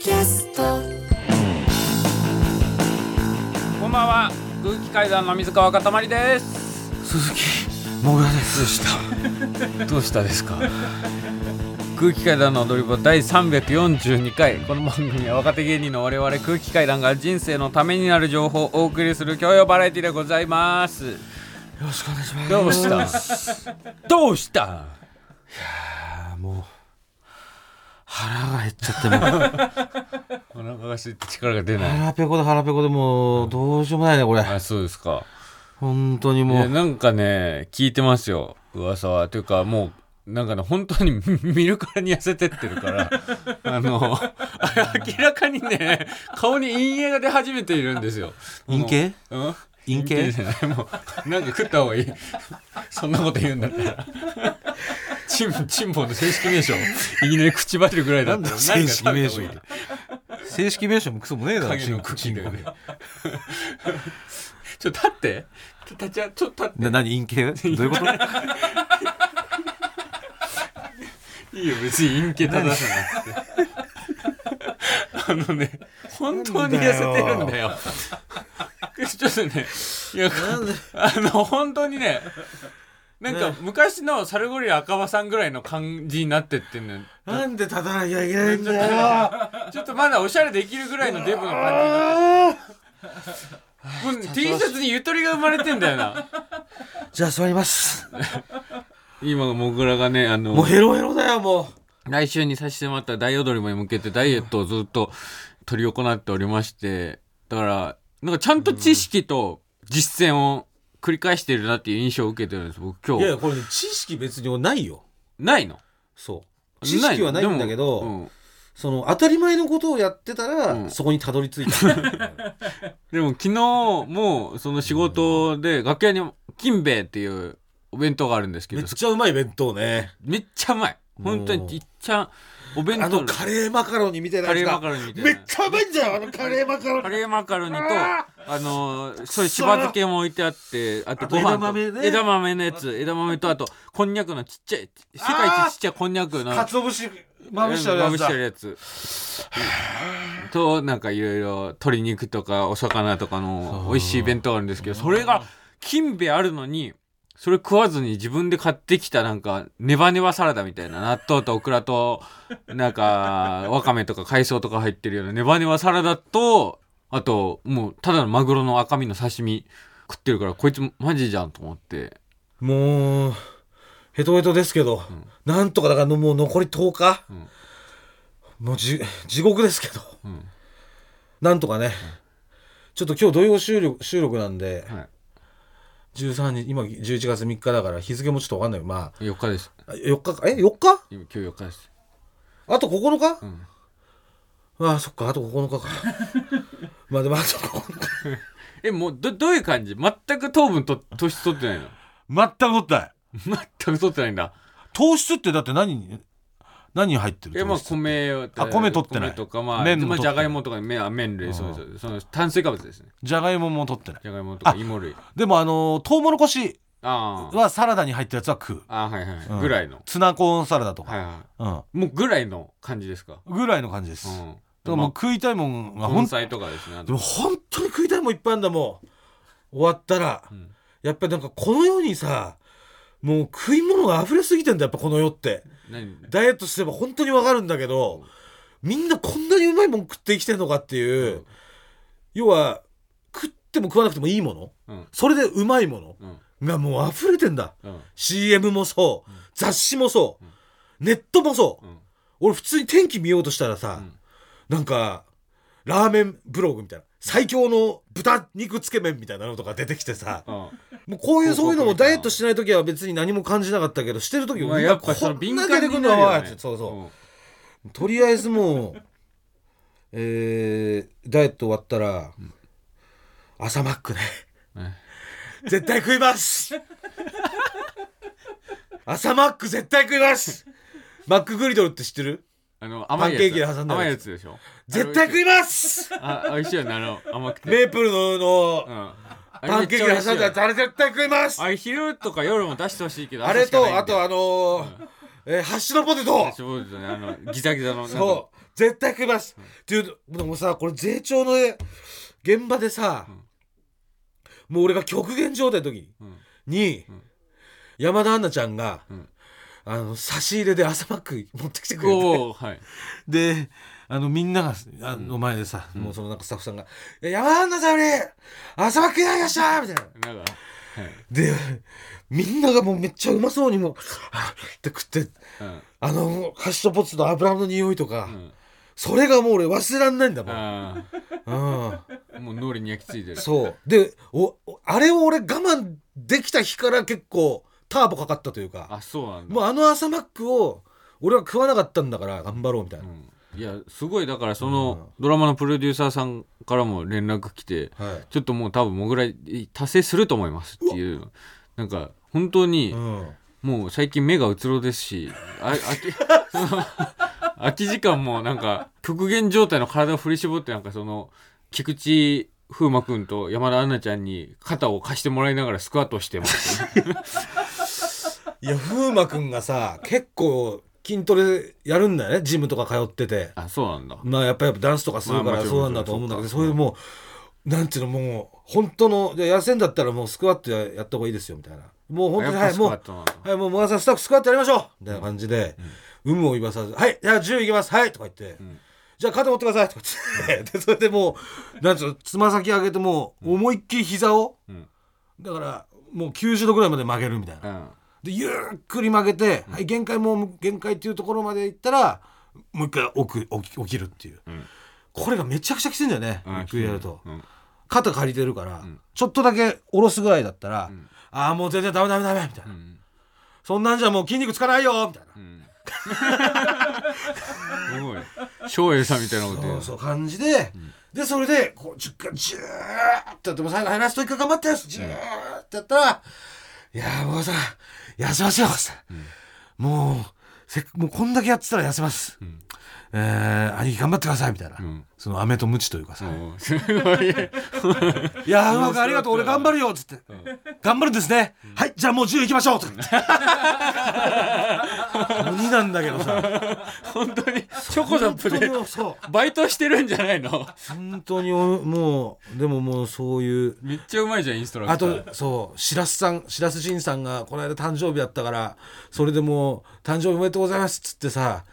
キャスト。こんばんは。空気階段の水川かたまりです。鈴木もぐらです。どうした？どうしたですか？空気階段の踊り場第342回。この番組は若手芸人の我々空気階段が人生のためになる情報をお送りする教養バラエティでございます。よろしくお願いします。どうした？どうしたあーもう腹が減っちゃってもう。お腹が空いて力が出ない。腹ペコで腹ペコでもうどうしようもないねこれ。あそうですか。本当にいもう。やなんかね聞いてますよ噂は。というかもうなんかね本当に 見るからに痩せてってるから。あの 明らかにね顔に陰影が出始めているんですよ。陰形うん？陰形？じゃない。もうなんか食った方がいい。そんなこと言うんだったら。チンチンポの正式名称。いきなり口ばれるぐらいだったら。正式名称。正式名称もクソもねえだろ影のチンよねチン ちょっと立って。立ちゃちょっと立って。な何陰形？どういうこと？いいよ別に陰形正さなくて あのね本当に痩せてるんだよ。ちょっとねいやあの本当にねなんか昔のサルゴリラ赤羽さんぐらいの感じになってってんのよ。なんで立たなきゃいけないんだよ。ちょっとまだおしゃれできるぐらいのデブの感じもう T シャツにゆとりが生まれてんだよな。じゃあ座ります。今もぐらがねあのもうヘロヘロだよも来週にさせてもらった大踊りに向けてダイエットをずっと取り行っておりましてだからなんかちゃんと知識と実践を繰り返してるなっていう印象を受けてるんです僕今日。ういやこれね知識別にないよ。ないの？そう。知識はないんだけど、うんその当たり前のことをやってたら、うん。そこにたどり着いた、でも昨日もその仕事で楽屋に金兵衛っていうお弁当があるんですけめどっちゃうまい弁当ね。めっちゃうまい本当にいっちゃお弁当あのカレーマカロニみたいなカレーマカロニみたいな。めっちゃうまいんだよあのカレーマカロニ。カレーマカロニとあのそういうしば漬けも置いてあってあとご飯枝豆ね。枝豆のやつ。枝豆とあとこんにゃくのちっちゃい世界一ちっちゃいこんにゃくの。かつお節まぶしてあるまぶしやつるやつ。となんかいろいろ鶏肉とかお魚とかの美味しい弁当があるんですけどそれが金兵衛あるのにそれ食わずに自分で買ってきたなんかネバネバサラダみたいな納豆とオクラとなんかわかめとか海藻とか入ってるようなネバネバサラダとあともうただのマグロの赤身の刺身食ってるからこいつマジじゃんと思って。もうヘトヘトですけど、なんとかだからもう残り10日、もうじ地獄ですけど、ん。なんとかね、ちょっと今日土曜収録収録なんで、はい13日今11月3日だから日付もちょっと分かんないま4日です。あ4日か？え？4日？今今日4日です。あと9日、ん。ああそっか。あと9日か。まあでもあと9日。えもうどどういう感じ？全く糖分と糖質取ってないの？全く取ってない。全く取ってないんだ。糖質ってだって何？に何に入ってるえまあ米をあ米取ってない。米とかまあ麺もじゃがいもとか麺あ麺類そうですその炭水化物ですね。じゃがいもも取ってない。じゃがいもとかあ芋類。でもあのートウモロコシあー。はサラダに入ったやつは食う、あーはいはい、うん。ぐらいの。ツナコーンサラダとか、はいはうん。いもうぐらいの感じですか？ぐらいの感じです、だかうんらもう食いたいもんがほん根菜とかですねあと。でも本当に食いたいもんいっぱいあるんだもん終わったら、ん。やっぱりなんかこの世にさもう食い物が溢れすぎてんだやっぱこの世って。何ダイエットすれば本当にわかるんだけど、みんなこんなにうまいもん食って生きてんのかっていう、うん要は食っても食わなくてもいいものうん。それでうまいものうん。がもう溢れてんだ。うん。CM もそう、雑誌もそう、ネットもそう、うん。俺普通に天気見ようとしたらさ、ん。なんかラーメンブログみたいな最強の豚肉つけ麺みたいなのとか出てきてさ。うん。もうこういうそういうのもダイエットしてない時は別に何も感じなかったけどしてる時まあはやっぱこんな出てく敏感にんのはね。そうそう、とりあえずもうえー、ダイエット終わったら、朝マックね。ね絶対食います。朝マック絶対食います。マックグリドルって知ってる？あの甘いやつ。パンケーキで挟んだやつ。甘いやつでしょ。絶対食います！あ美味しいよねあの甘くて。メープルののうん。パンケーキで挟んだやつあれ絶対食います！あれ昼とか夜も出してほしいけどあれとあとあのーえーハッシュドポテト。そうですよねあのギザギザのそう。絶対食います、っていうでもさこれ税調の現場でさ、もう俺が極限状態の時うん。に、うん。山田杏奈ちゃんが、うんあの差し入れで朝マック持ってきてくれて。はい。であのみんながあの前でさ、もうそのなんかスタッフさんが「いや山田さんより朝マックいただきました!」みたいな。なんかはい。でみんながもうめっちゃうまそうにもう「あっ」って食ってうん。あのハッシュドポテトの油の匂いとか、うん。それがもう俺忘れらんないんだもん。あうん。あもう脳裏に焼き付いてる。そう。でおおあれを俺我慢できた日から結構ターボかかったというかあそうなんだ。もうあの朝マックを俺は食わなかったんだから頑張ろうみたいな、うん。いやすごいだからそのドラマのプロデューサーさんからも連絡来てはい。ちょっともう多分もぐらい達成すると思いますっていう。なんか本当にうん、もう最近目がうつろですしあ空き その空き時間もなんか極限状態の体を振り絞ってなんかその菊池風磨君と山田杏奈ちゃんに肩を貸してもらいながらスクワットしてます、ね、いや風磨君がさ結構筋トレやるんだよね。ジムとか通ってて。あそうなんだ。まあやっぱりダンスとかするからそうなんだと思うんだけどそかそうれもうなんていうのもう本当のじゃあ痩せんだったらもうスクワットややった方がいいですよみたいな。もう本当にはいもうはい、もう、もがさん、スタッフスクワットやりましょうみたいな感じで、有無を言わさず、はい、じゃあ10いきます、はいとか言って、ん。じゃあ肩持ってくださいとか言って、で、それでもう、なんつうの、つま先上げてもう、思いっきり膝を、うん。だから、もう90度ぐらいまで曲げるみたいな。うんで、ゆっくり曲げて、はい、限界もう、限界っていうところまで行ったら、もう一回起く起き起きるっていう。ん。これがめちゃくちゃきついんだよね、うん。ゆっくりやると。うん。肩借りてるから、ちょっとだけ下ろすぐらいだったら、ん。ああ、もう全然ダメダメダメみたいな。うん。そんなんじゃもう筋肉つかないよみたいな。うん。すごい。照英さんみたいなこと言そううそう感じで、でそれでこう10回ジューってやっても最後ラスト1回頑張ってジューってやったら「いやーもうさ痩せますよ」もうせっもうこんだけやってたら痩せます」んえー兄貴頑張ってください」みたいな、ん。その飴とムチというかさ「うん。すごいいやーうまくありがとう。俺頑張るよ」っつって「頑張るんですね、はいじゃあもう10いきましょう」とか 鬼なんだけどさ。本当にチョコザップでバイトしてるんじゃないの？本当におもうでももうそういう。めっちゃうまいじゃんインストラあクター。とそう。白洲さん白洲仁さんがこの間誕生日だったからそれでもう「誕生日おめでとうございます」っつってさ、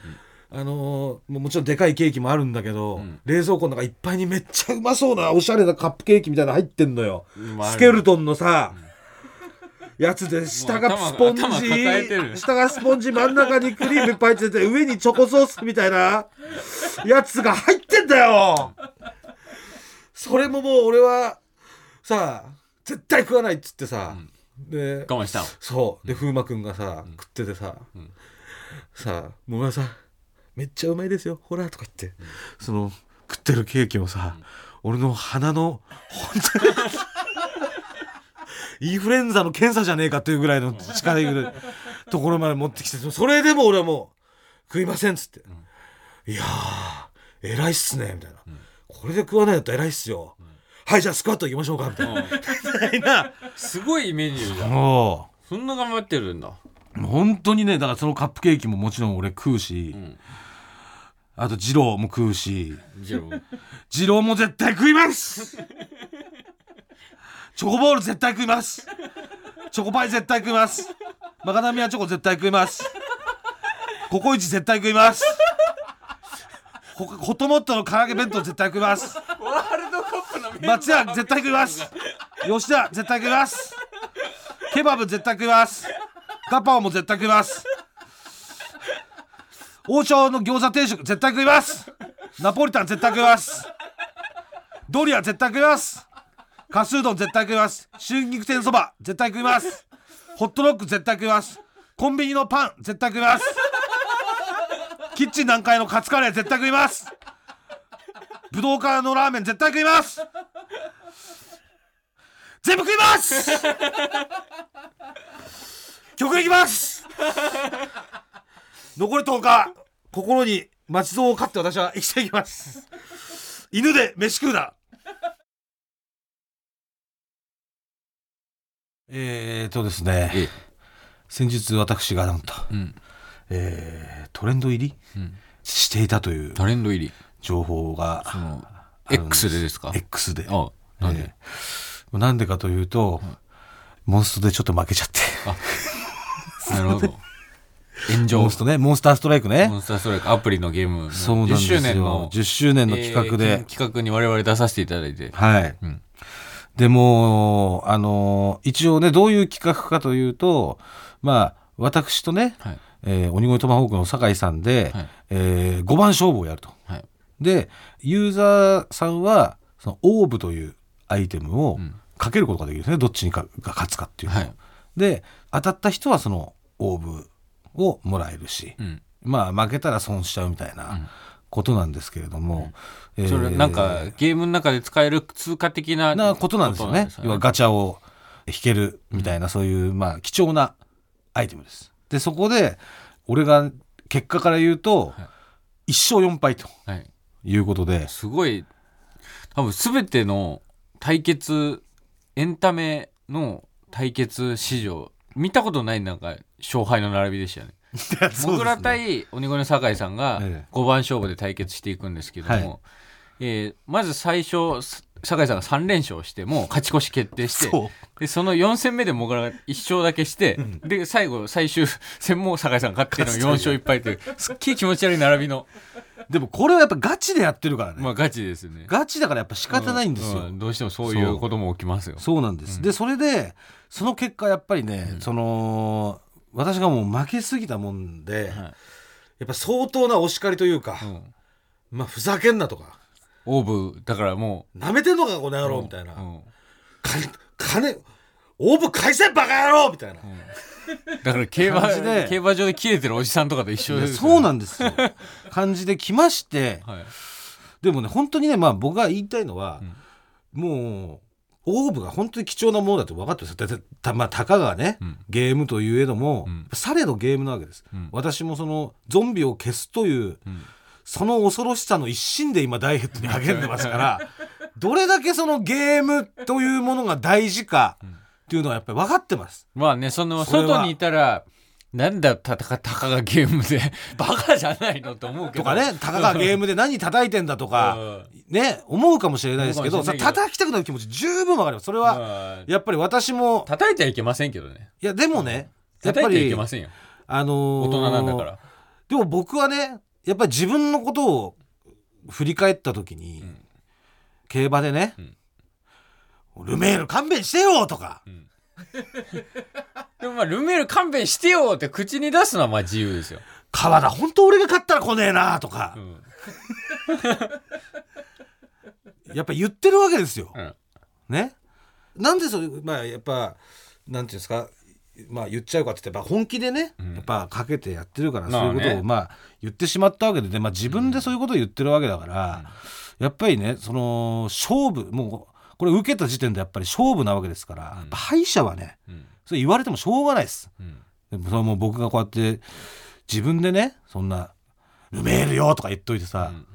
あのーもちろんでかいケーキもあるんだけど、ん。冷蔵庫の中いっぱいにめっちゃうまそうなおしゃれなカップケーキみたいなの入ってんのよ、スケルトンのさ、やつで下がスポンジ下がスポンジ真ん中にクリームいっぱい入ってて上にチョコソースみたいなやつが入ってんだよ。それももう俺はさ絶対食わないっつってさ、で我慢したの。そう。で風磨くんがさ、食っててさ、さあもがさんめっちゃうまいですよほらとか言って、その食ってるケーキをさ、俺の鼻の本当にインフルエンザの検査じゃねえかっていうぐらいの力いるところまで持ってきてそれでも俺はもう食いませんっつって、いやー偉いっすねみたいな、これで食わないんだったら偉いっすよ、はいじゃあスクワット行きましょうかみたいな、すごいメニューじゃん。もう。そんな頑張ってるんだ。本当にねだからそのカップケーキももちろん俺食うし、んあと二郎も食うし。ジロー二郎も絶対食います！チョコボール絶対食います！チョコパイ絶対食います！マカダミアチョコ絶対食います！ココイチ絶対食います！ホホットモットの唐揚げ弁当絶対食います！ワールドカップのメンバー。松屋絶対食います！吉田絶対食います！ケバブ絶対食います！ガパオも絶対食います王将の餃子定食絶対食います。ナポリタン絶対食います。ドリア絶対食います。カスうどん絶対食います。春菊天そば絶対食います。ホットロック絶対食います。コンビニのパン絶対食います。キッチン南海のカツカレー絶対食います。武道館のラーメン絶対食います。全部食います。曲いきます。残り10日。心に松蔵を飼って私は生きていきます。犬で飯食うな。えーとですね。ええ。先日私がなんと、うん。えートレンド入りうん。していたというトレンド入り。情報がその X でですか？X で。あなんで、ええなんでかというと、モンストでちょっと負けちゃって。なるほど 炎上。モンストねモンスターストライクね。モンスターストライクアプリのゲーム。のそうなんですよ。10周年の。10周年の企画で、えー企画に我々出させていただいて。はい、うん。でもあの一応ねどういう企画かというとまあ私とね、はい。えー鬼越トマホークの酒井さんで、はい。え5番勝負をやると。はい。でユーザーさんはそのオーブというアイテムをうん。かけることができるんですね。どっちにかが勝つかっていうのを。はい。で当たった人はそのオーブをもらえるし、うん。まあ負けたら損しちゃうみたいなことなんですけれども、えーそれなんかゲームの中で使える通貨的ななことなんですよね。要はガチャを引けるみたいな、そういう、まあ、貴重なアイテムです。で、そこで、俺が結果から言うと、はい。1勝4敗とはい。いうことで、すごい多分全ての対決エンタメの対決史上見たことないなんか勝敗の並びでしたよね。モグラ対鬼越の酒井さんがええ。5番勝負で対決していくんですけども、はい。えーまず最初す酒井さんが3連勝してもう勝ち越し決定してそう。でその4戦目でモグラが1勝だけして、で最後最終戦も酒井さんが勝っての4勝1敗というすっげえ気持ち悪い並びのでもこれはやっぱガチでやってるからね。まあガチですね。ガチだからやっぱ仕方ないんですよ。ううどうしてもそういうことも起きますよ。そうなんです。で、それで、その結果やっぱりね、その、私がもう負けすぎたもんで、はいやっぱ相当なお叱りというか、うんまあふざけんなとか、オーブだからもなめてんのかこのう野郎みたいな。うん。金金オーブ返せバカ野郎みたいな、だから競馬で。競馬場で切れてるおじさんとかと一緒です、そうなんんですよ。感じで来まして。はい。でもね本当にねまあ僕が言いたいのは、もうオーブが本当に貴重なものだと分かってるんですたまあたかがね、うん。ゲームといえども、うん。されどゲームなわけです、うん。私もそのゾンビを消すといううんその恐ろしさの一心で今ダイエットに励んでますから どれだけそのゲームというものが大事かっていうのはやっぱり分かってます。まあねその外にいたらなんだたたたかがゲームで バカじゃないのと思うけど。とかね、たかがゲームで何叩いてんだとか、うん。ね、思うかもしれないですけど、叩きたくなる気持ち十分わかります。それは、まあやっぱり私も、叩いてはいけませんけどね。いや、でもね、やっぱ叩いてはいり、けませんよ。あのー大人なんだから。でも僕はね、やっぱり自分のことを振り返った時に、ん。競馬でね、ルメール勘弁してよとか、でもまあルメール勘弁してよって口に出すのはまあ自由ですよ、川田本当俺が勝ったら来ねえなとか。う、ん。やっぱ言ってるわけですよ。うん。ね。なんでそれ、まあやっぱ、なんていうんですか、まあ言っちゃうかって言ってやっぱ本気でね、うん。やっぱかけてやってるから、そういうことをまあ言ってしまったわけで、でまあ自分でそういうことを言ってるわけだから、やっぱりね、その勝負、もうこれ受けた時点でやっぱり勝負なわけですから、やっぱ敗者はね、うん。それ言われてもしょうがないです。うん。でもそれはもう僕がこうやって自分でね、そんな、ルメールよとか言っといてさ、うん。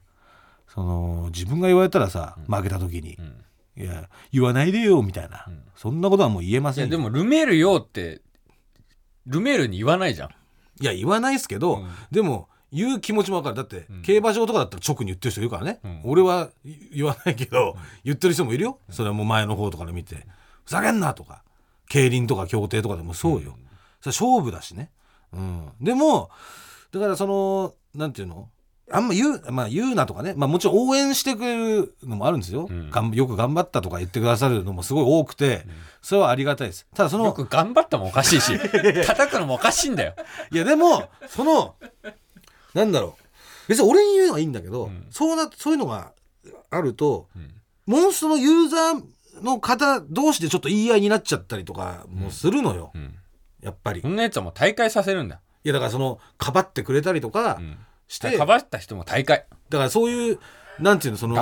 その自分が言われたらさ、負けた時に、うん。いや言わないでよみたいな、ん。そんなことはもう言えませんでもルメールよってルメールに言わないじゃん。いや言わないですけど、うん。でも言う気持ちも分かる。だって、ん。競馬場とかだったら直に言ってる人いるからね、うん。俺は言わないけど、言ってる人もいるよ。それはもう前の方とかで見て。ふざけんなとか。競輪とか競艇とかでもそうよ、それ勝負だしね、うん、でもだからそのなんていうの？あんま言う,、まあ、言うなとかね、まあ、もちろん応援してくれるのもあるんですよ、ん。がんよく頑張ったとか言ってくださるのもすごい多くて、それはありがたいです。ただそのよく頑張ったもおかしいし。叩くのもおかしいんだよ。いやでもそのなんだろう。別に俺に言うのはいいんだけど、ん。そうなそういうのがあると、ん。モンストのユーザーの方同士でちょっと言い合いになっちゃったりとかもするのよ、ん。やっぱり、そんなやつはもう大会させるんだ。いやだからそのかばってくれたりとかして、かばった人も大会。だからそういうなんていうのその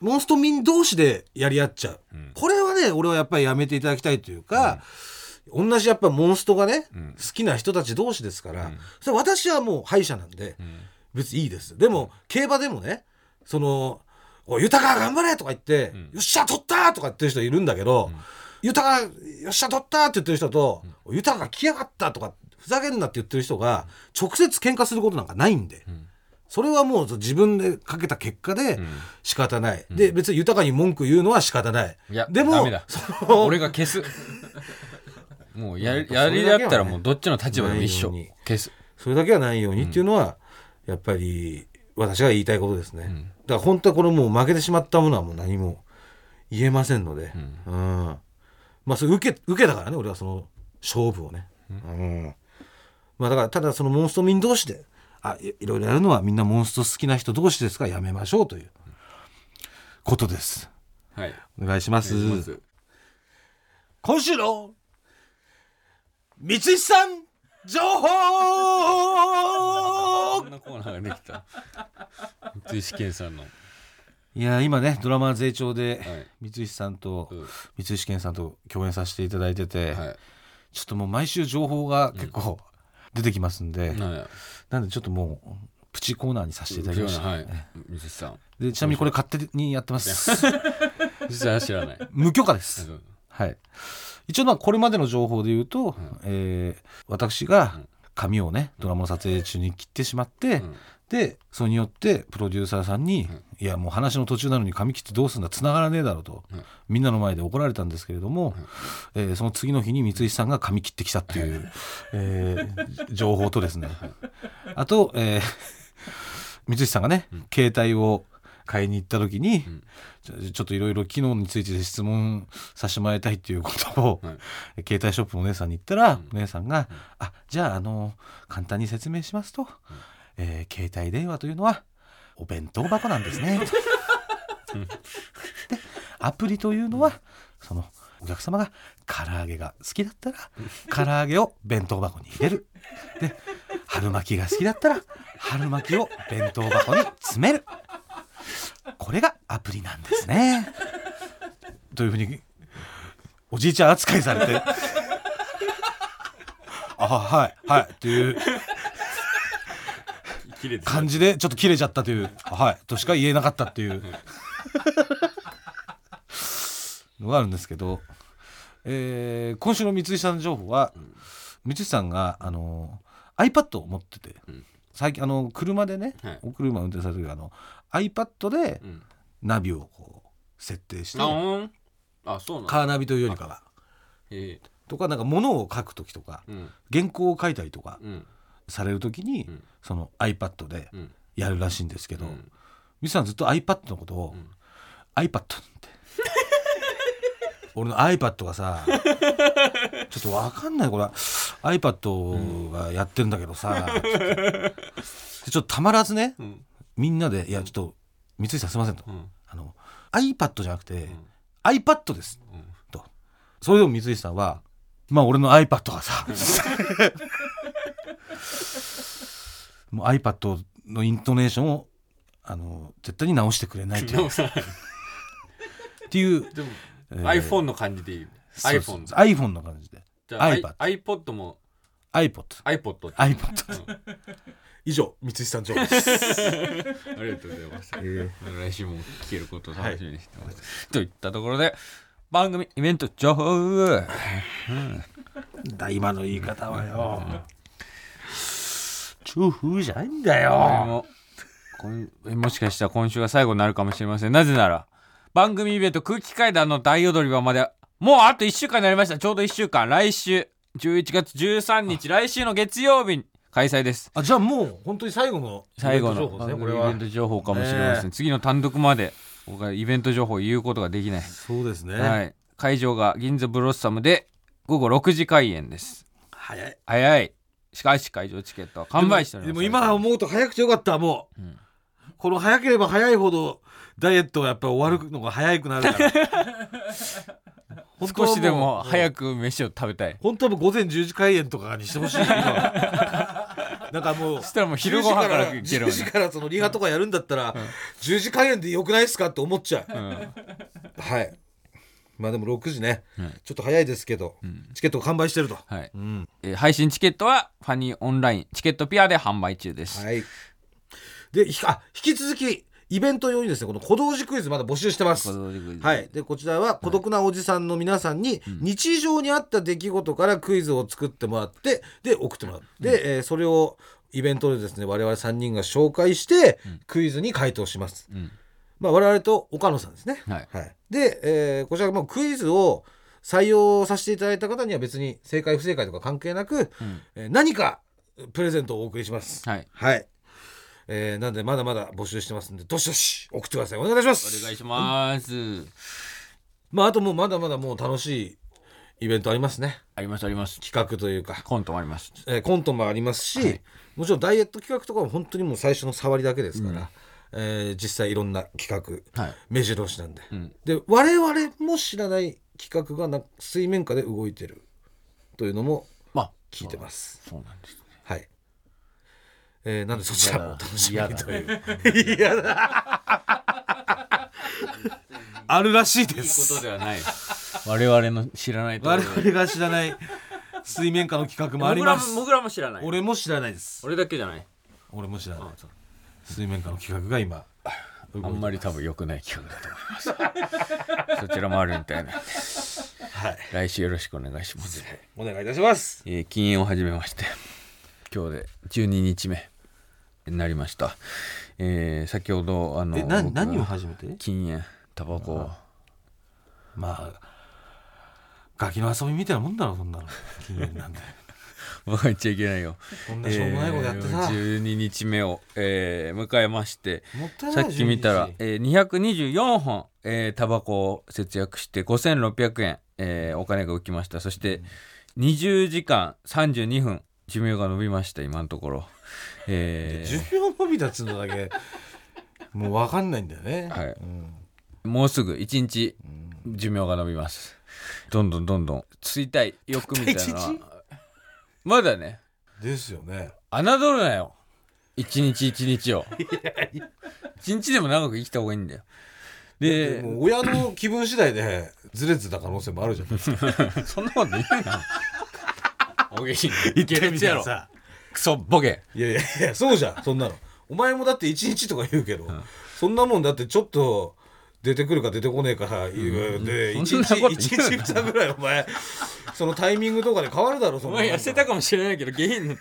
モンスト民同士でやり合っちゃう、ん。これはね俺はやっぱりやめていただきたいというか、同じやっぱモンストがね、ん。好きな人たち同士ですから、それ私はもう敗者なんで、別にいいです。でも競馬でもねその「おい豊頑張れ!」とか言って「よっしゃ取った!」とか言ってる人いるんだけど「豊よっしゃ取った!」って言ってる人と「おい豊来やがった!」とかふざけんなって言ってる人が直接喧嘩することなんかないんで、それはもう自分でかけた結果でうん。仕方ない、で別に豊かに文句言うのは仕方ない。いやでもダメだ。その俺が消す。もうやりやりだったらもうどっちの立場でも一緒。消す。それだけはないようにっていうのは、やっぱり私が言いたいことですね、だから本当はこれもう負けてしまったものはもう何も言えませんので、うん。まあそれ受け受けたからね俺はその勝負をね、うんまあだからただそのモンスト民同士であいいろいろやるのはみんなモンスト好きな人同士ですからやめましょうということです。はい。お願いします。今週の三石さん情報！こんなコーナーができた。三石健さんの。いや今ねドラマ税調ではい。三石さんとうん。三石健さんと共演させていただいてて、はい。ちょっともう毎週情報が結構出てきますんで、なんやなんでちょっともうプチコーナーにさせていただきました、はい。三石さん。でちなみにこれ勝手にやってます。実は知らない。無許可です。うんはい。一応まあこれまでの情報で言うと、えー私が髪をねドラマの撮影中に切ってしまって、んでそれによってプロデューサーさんに「いやもう話の途中なのに髪切ってどうすんだ繋がらねえだろ」うと、みんなの前で怒られたんですけれども、えーその次の日に三石さんが髪切ってきたっていう、えー情報とですね。あと、えー三石さんがね、携帯を買いに行った時に、ちょちょっといろいろ機能について質問させてもらいたいっていうことを、はい。携帯ショップのお姉さんに言ったら、お姉さんが「あじゃああの簡単に説明しますと、えー携帯電話というのはお弁当箱なんですね」でアプリというのはそのお客様が唐揚げが好きだったら唐揚げを弁当箱に入れる。で春巻きが好きだったら春巻きを弁当箱に詰める。これがアプリなんですね。というふうにおじいちゃん扱いされてあはいはいっていう感じでちょっと切れちゃったというあはいとしか言えなかったっていう。のがあるんですけど、えー今週の三石さんの情報は、三石さんがあの iPad を持ってて、ん。最近あの車でね、はい。お車運転される時あの iPad でうん。ナビをこう設定して、あそうなカーナビというよりかは。ええ。とかなんか物を書く時とかうん。原稿を書いたりとかうんされる時に、ん。その iPad でうん。やるらしいんですけど、うん。ミスさんずっと iPad のことを、ん。iPad って。俺の iPad がさちょっとわかんない。これ iPad がやってるんだけどさ、でちょっとたまらずねうん。みんなで「いやちょっと三井さんすいません」と、うん。あの iPad じゃなくて、iPad です、うん。と。それでも三井さんはまあ俺の iPad がさもう iPad のイントネーションをあの絶対に直してくれないという。っていうでもえー iPhone の感じでいいそうそう。iPhone iPhone の感じで。じゃあ iPad iPod も。iPod iPod iPod 以上三井さん情報です、ありがとうございます。来週も聞けることを楽しみにしてます、といったところで番組イベント情報だ今 の言い方はよ中風じゃないんだこれよももしかしたら今週が最後になるかもしれません。なぜなら番組イベント空気階段の大踊り場までもうあと1週間になりました。ちょうど1週間。来週11月13日来週の月曜日に開催です。あじゃあもう本当に最後の最後イベント情の報ですねこれイベント情報かもしれません、ね次の単独まで僕はイベント情報を言うことができない、そうですね、はい、会場が銀座ブロッサムで午後6時開演です。早い。早いしかし会場チケットは完売しております。でも今思うと早くてよかったもう、んこの早ければ早いほどダイエットはやっぱり終わるのが早くなるから。少しでも早くく飯を食べたい。本当はもう午前10時開演とかにしてほしい今 なんかもうそしたらもう昼ご飯からいける10わね時からそのリハとかやるんだったら、10時開演でよくないですかって思っちゃう、うん。はいまあでも6時ね、うんちょっと早いですけど、チケットが完売してると、はい。うん。えー配信チケットはファニーオンラインチケットピアで販売中です、はい。で、ひあ引き続きイベント用にですね、この小道寺クイズまだ募集してます。はい。で、こちらは孤独なおじさんの皆さんに日常にあった出来事からクイズを作ってもらって、で、送ってもらう。で、えーそれをイベントでですね我々3人が紹介して、うん。クイズに回答します、うんまあ、我々と岡野さんですね、はい。で、えーこちらもうクイズを採用させていただいた方には別に正解不正解とか関係なく、うん。えー何かプレゼントをお送りします。はい。はい、えーなんでまだまだ募集してますんでどしどし送ってください。お願いします。お願いします。まああともうまだまだもう楽しいイベントありますね。ありますあります。企画というか、コントもあります。えーコントもありますし、はい。もちろんダイエット企画とかも本当にもう最初の触りだけですから、えー実際いろんな企画はい。目白押しなんで、うん。で我々も知らない企画がな水面下で動いてるというのもまあ聞いてます。そうなんですね。はい、えーなんでそちらもお楽しみという。嫌だあるらしいでいいことすではない。我々の知らない我々が知らない水面下の企画もあります。僕らも知らない。俺も知らないです。俺だけじゃない。俺も知らない水面下の企画が今あんまり多分良くない企画だと思います。そちらもあるみたいな。はい。来週よろしくお願いします、お願いいたします。えー禁煙を始めまして今日で12日目になりました、えー先ほどあの何を始めて？禁煙タバコを。まあガキの遊びみたいなもんだろそんなの。禁煙なんで 言っちゃいけないよ。こんなしょうもないことやってさ、えー12日目を、えー迎えましてさっき見たら、えー224本、えータバコを節約して5600円、えーお金が浮きました。そして20時間32分寿命が伸びました今のところ、えー寿命伸びたっつうのだけもう分かんないんだよね。はい。うん。もうすぐ1日寿命が伸びます。どんどんどんどん衰退欲みたいなのたった一はまだね。ですよね。侮るなよ。一日一日を。一日でも長く生きた方がいいんだよ。ででも親の気分次第でずれてた可能性もあるじゃん そんなこと言うな。おげし言ってみやろ。たらさ。クソボケ。いやいやいやそうじゃん。そんなの。お前もだって一日とか言うけど、そんなもんだってちょっと出てくるか出てこねえかで一、そんなこと日言うな。一日二ぐらいお前そのタイミングとかで変わるだろそおの前痩せたかもしれないけど下品の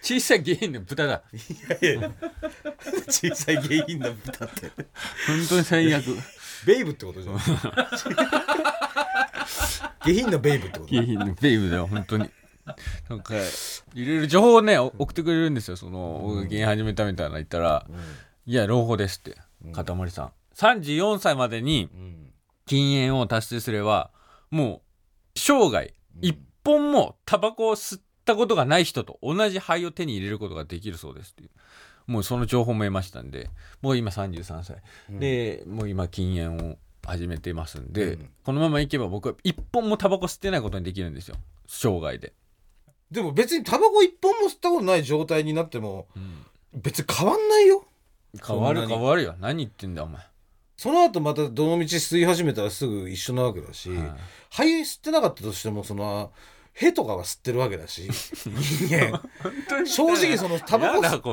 小さい下品の豚だ。いやいや小さい下品な豚って。本当に最悪。ベイブってことじゃん。下品なベイブってこと下品のベイブだよ本当に。なんかいろいろ情報をねお送ってくれるんですよ。その芸始めたみたいなの言ったら「いや朗報です」って。かたまりさん34歳までにうん禁煙を達成すればもう生涯一本もタバコを吸ったことがない人と同じ灰を手に入れることができるそうですっていう。もうその情報も得ましたんでもう今33歳、でもう今禁煙を始めてますんで、うん。このままいけば僕は一本もタバコ吸ってないことにできるんですよ。生涯で、でも別にタバコ一本も吸ったことない状態になっても別に変わんないよ。変わる変わるよ。何言ってんだお前、その後またどの道吸い始めたらすぐ一緒なわけだし、はい。肺吸ってなかったとしてもその屁とかは吸ってるわけだし 人間。正直そのタバコタバコ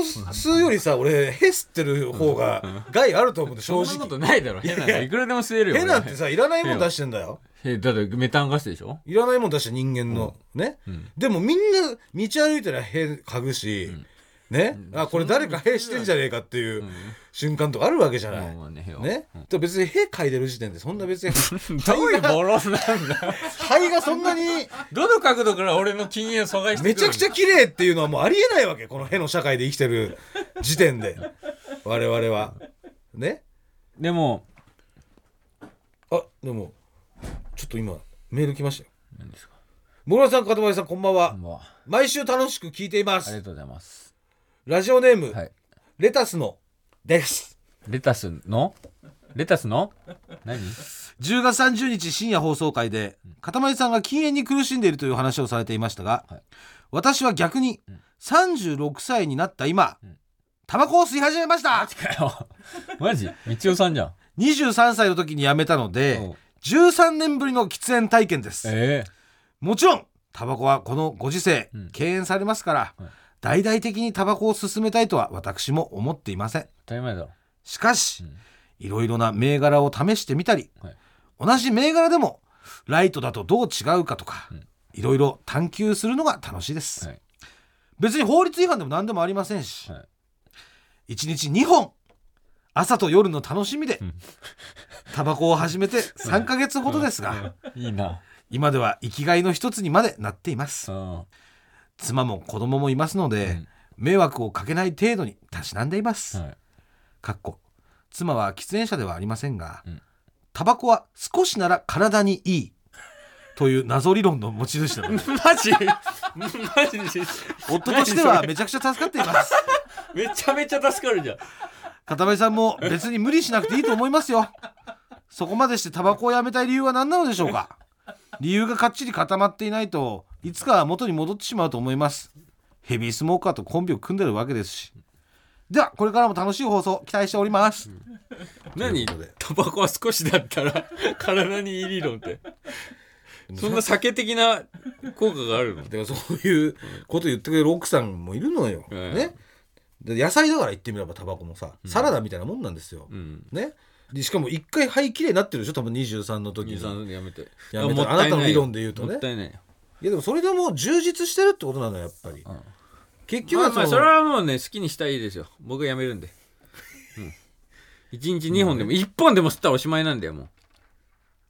吸うよりさ俺屁吸ってる方が害あると思うんで正そんなこと直ないだろ。変ないくらでも吸えるよ屁なんてさいらないもん出してんだよ。えだってメタンガスでしょ、いらないもん出して人間の、ね。うん。でもみんな道歩いたら屁嗅ぐし、ね、あこれ誰か屁してんじゃねえかっていう瞬間とかあるわけじゃない、ねね、で別に肺嗅いでる時点でそんな別に どういうボロなんだ肺がそんなにどの角度から俺の禁煙阻害してめちゃくちゃゃ綺麗っていうのはもうありえないわけ。この屁の社会で生きてる時点で。我々は。ね？でもあでもちょっと今メール来ましたよ。何ですか？諸田さんかたまりさんこんばんは。まあ毎週楽しく聞いています。ありがとうございますラジオネーム、はい。レタスのです。レタスの？レタスの？何？10月30日深夜放送回でかたまりさんが禁煙に苦しんでいるという話をされていましたが、はい。私は逆にうん。36歳になった今、ん。タバコを吸い始めました。かよ。マジ？道夫さんじゃん。23歳の時に辞めたのう。んで13年ぶりの喫煙体験です。え。もちろんタバコはこのご時世、うん。敬遠されますから、はい大々的にタバコを勧めたいとは私も思っていません。当たり前だろ。しかし、うん。いろいろな銘柄を試してみたり、はい。同じ銘柄でもライトだとどう違うかとか、うん。いろいろ探求するのが楽しいです、はい。別に法律違反でも何でもありませんし、はい。1日2本朝と夜の楽しみでうん。タバコを始めて3ヶ月ほどですが、いいな。今では生きがいの一つにまでなっています。うん妻も子供もいますので、うん。迷惑をかけない程度にたしなんでいます、はい。かっこ。妻は喫煙者ではありませんが、うん。タバコは少しなら体にいい。という謎理論の持ち主なので。マジ？マジ？夫としてはめちゃくちゃ助かっています。めちゃめちゃ助かるじゃん。片目さんも別に無理しなくていいと思いますよ。そこまでしてタバコをやめたい理由は何なのでしょうか。理由がかっちり固まっていないといつかは元に戻ってしまうと思います。ヘビースモーカーとコンビを組んでるわけですし。ではこれからも楽しい放送期待しております。何？タバコは少しだったら 体にいい理論って。そんな酒的な効果があるの？だからそういうこと言ってくれる奥さんもいるのよ、ええ。ね？で野菜だから言ってみればタバコもさサラダみたいなもんなんですよ、うん。ね？でしかも一回肺きれいになってるでしょ？多分23の時に。23やめて。やめたもったいないあなたの理論で言うとね。もったいないよいやでもそれでも充実してるってことなのよやっぱり、ん。結局はその、まあまあそれはもうね好きにしたらいいですよ。僕はやめるんで、うん、1日2本でも1本でも吸ったらおしまいなんだよもう。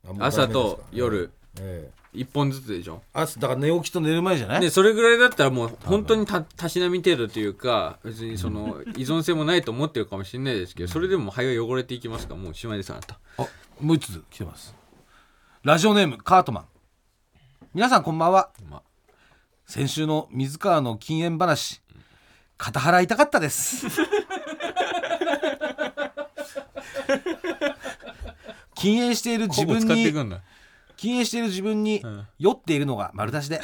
あもうダメですか朝と夜。ええ。1本ずつでしょ。朝だから寝起きと寝る前じゃない？でそれぐらいだったらもう本当にたたしなみ程度というか別にその 依存性もないと思ってるかもしれないですけどそれでも肺が汚れていきますからもうおしまいですあなた。あもう一つ来てます。ラジオネームカートマン皆さんこんばんは。まあ先週の水川の禁煙話肩払いたかったです。禁煙している自分に禁煙している自分にん。酔っているのが丸出しで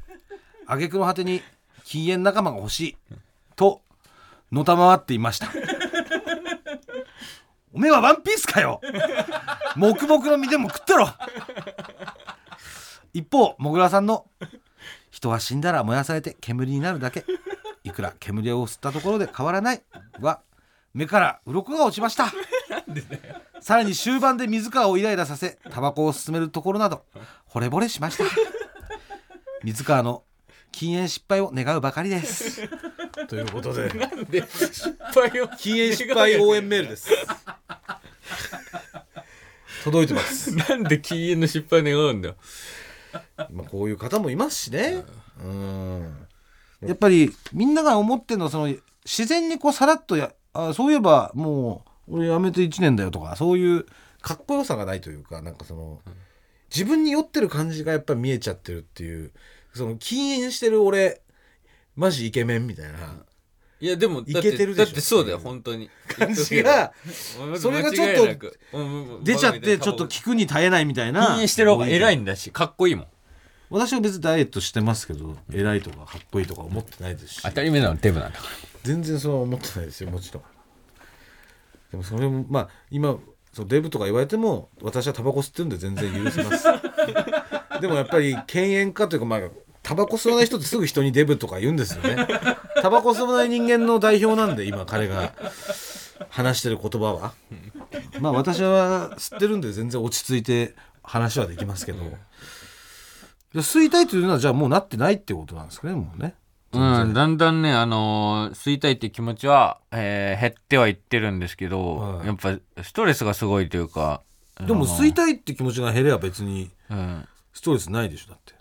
挙句の果てに禁煙仲間が欲しいとのたまわっていました。おめえはワンピースかよ。黙々の身でも食ってろ一方もぐらさんの「人は死んだら燃やされて煙になるだけ。いくら煙を吸ったところで変わらない」は目から鱗が落ちました。さらに終盤で水川をイライラさせタバコを進めるところなど惚れ惚れしました。水川の禁煙失敗を願うばかりです。ということで。で失敗を禁煙失敗応援メールです。届いてます。なんで禁煙の失敗願うんだよまあこういう方もいますしね。うん。やっぱりみんなが思ってるのはその自然にこうさらっとやあそういえばもう俺辞めて1年だよとかそういうかっこよさがないというかなんかその、自分に酔ってる感じがやっぱ見えちゃってるっていうその禁煙してる俺マジイケメンみたいな。いやでもだいけてるでしょだってそうだよ本当に。感じがそれがちょっと出ちゃってちょっと聞くに耐えないみたいな。禁煙してる方が。偉いいんだしかっこいいもん。私は別にダイエットしてますけど偉いとかかっこいいとか思ってないですし。当たり前なのデブなんだか全然そうは思ってないですよもちろん。でもそれもまあ今そうデブとか言われても私はタバコ吸ってるんで全然許せます。でもやっぱり犬猿家というかまあタバコ吸わない人ってすぐ人にデブとか言うんですよね。タバコ吸わない人間の代表なんで今彼が話してる言葉は。まあ私は吸ってるんで全然落ち着いて話はできますけど。で吸いたいというのはじゃあもうなってないってことなんですかねもうね。うんだんだんねあのー吸いたいって気持ちは、えー減ってはいってるんですけど、はい。やっぱストレスがすごいというかでも吸いたいって気持ちが減れば別にうん。ストレスないでしょだって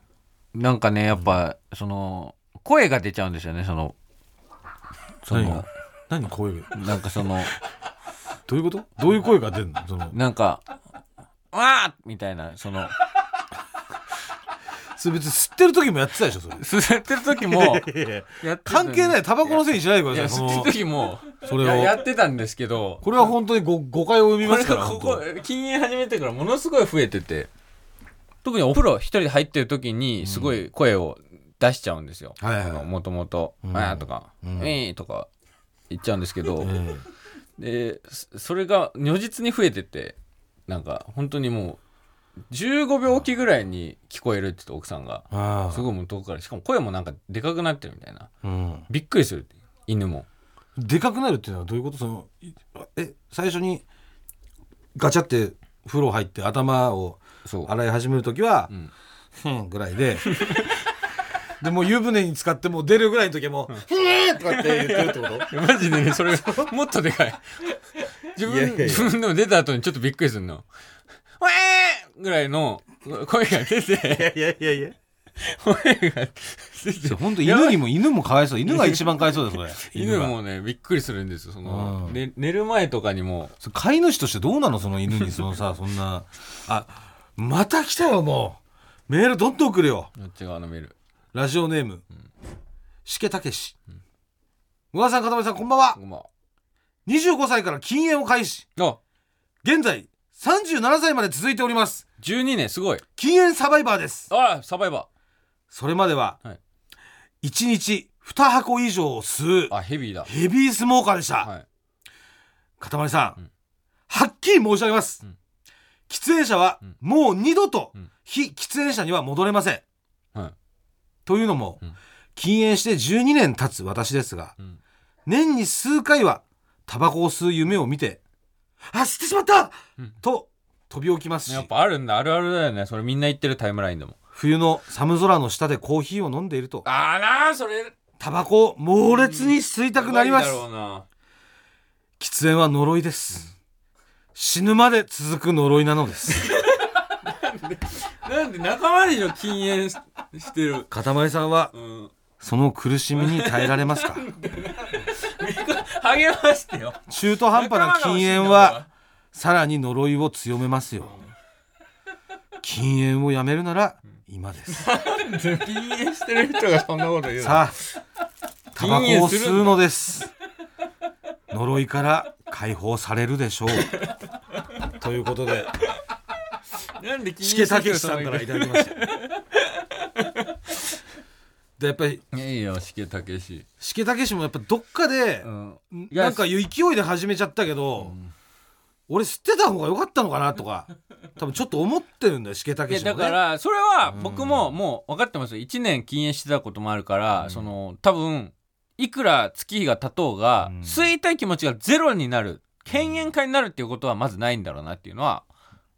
なんかねやっぱ、その声が出ちゃうんですよねそのその何が？何声が？なんかそのどういうこと？どういう声が出るの？そのなんか「わー!」みたいなその。それ別に吸ってる時もやってたでしょそれ。吸ってる時もやってた関係ないタバコのせいにしないでくいやださいその吸ってる時もそれを。いややってたんですけど。これは本当に誤誤解を生みこれますからがここ本禁煙始めてからものすごい増えてて特にお風呂一人で入ってる時にすごい声を出しちゃうんですよ。当はいはい。はいもともと「うん。あー」とか「うん。えー」とか言っちゃうんですけど、えでそそれが如実に増えててなんか本当にもう15秒おきぐらいに聞こえるって言って奥さんがえあすごいもう遠くからしかも声もなんかでかくなってるみたいな。あうん。びっくりする犬も。でかくなるっていうのはどういうこと？そのいえ最初にガチャって風呂入って頭をそう。洗い始める時はうん「ふん」ぐらいで。でもう湯船に使ってもう出るぐらいの時はもう「ふえ!」とかって言ってるってこと？マジでねそれもっとでかい。自分いやいやいや。自分でも出た後にちょっとびっくりするの「ウェー!」ぐらいの声が出て。いやいやいや声が出て。本当犬にも犬もかわいそう。犬が一番かわいそうだそれ。犬がもねびっくりするんですよその、うん。ね、寝る前とかにも。それ飼い主としてどうなのその犬にそのさそんな。あまた来たよもう。メールどんどん来るよ。こっち側のメール。ラジオネーム、しけたけし。小川さん、かたまりさん、こんばんは。こんばんは。25歳から禁煙を開始。あ現在、37歳まで続いております。12年すごい。禁煙サバイバーです。あサバイバそれまでは、はい。1日2箱以上吸う。ーあヘビーだ。ヘビースモーカーでした。はい。かたまりさん、うん。はっきり申し上げます。うん喫煙者はうん。もう二度とうん。非喫煙者には戻れません。はい。というのも、うん。禁煙して12年経つ私ですが、うん。年に数回はタバコを吸う夢を見て、あ、吸ってしまった、うん。と飛び起きますしやっ、ぱあるんだあるあるだよね。それみんな言ってるタイムラインでも。冬の寒空の下でコーヒーを飲んでいると、あらそれ。タバコを猛烈に吸いたくなります。うな。喫煙は呪いです。死ぬまで続く呪いなのです。なんで 仲間でしょ禁煙ししてる？かたまりさんはうん。その苦しみに耐えられますか？励ましてよ。中途半端な禁煙はさらに呪いを強めますよ。禁煙をやめるなら今です。禁煙してる人がそんなこと言うの？さあタバコを吸うのです呪いから解放されるでしょう。ということでなんで禁しけたけし人さんからいただきました。でやっぱりいやいいよしけたけし。しけたけしもやっぱどっかでうん。なんか勢いで始めちゃったけど、俺吸ってた方が良かったのかなとか多分ちょっと思ってるんだよしけたけしも、ね、だからそれは僕ももう分かってますよ。1年禁煙してたこともあるから、うん。その多分いくら月日が経とうが、うん。吸いたい気持ちがゼロになる犬猿家になるっていうことはまずないんだろうなっていうのは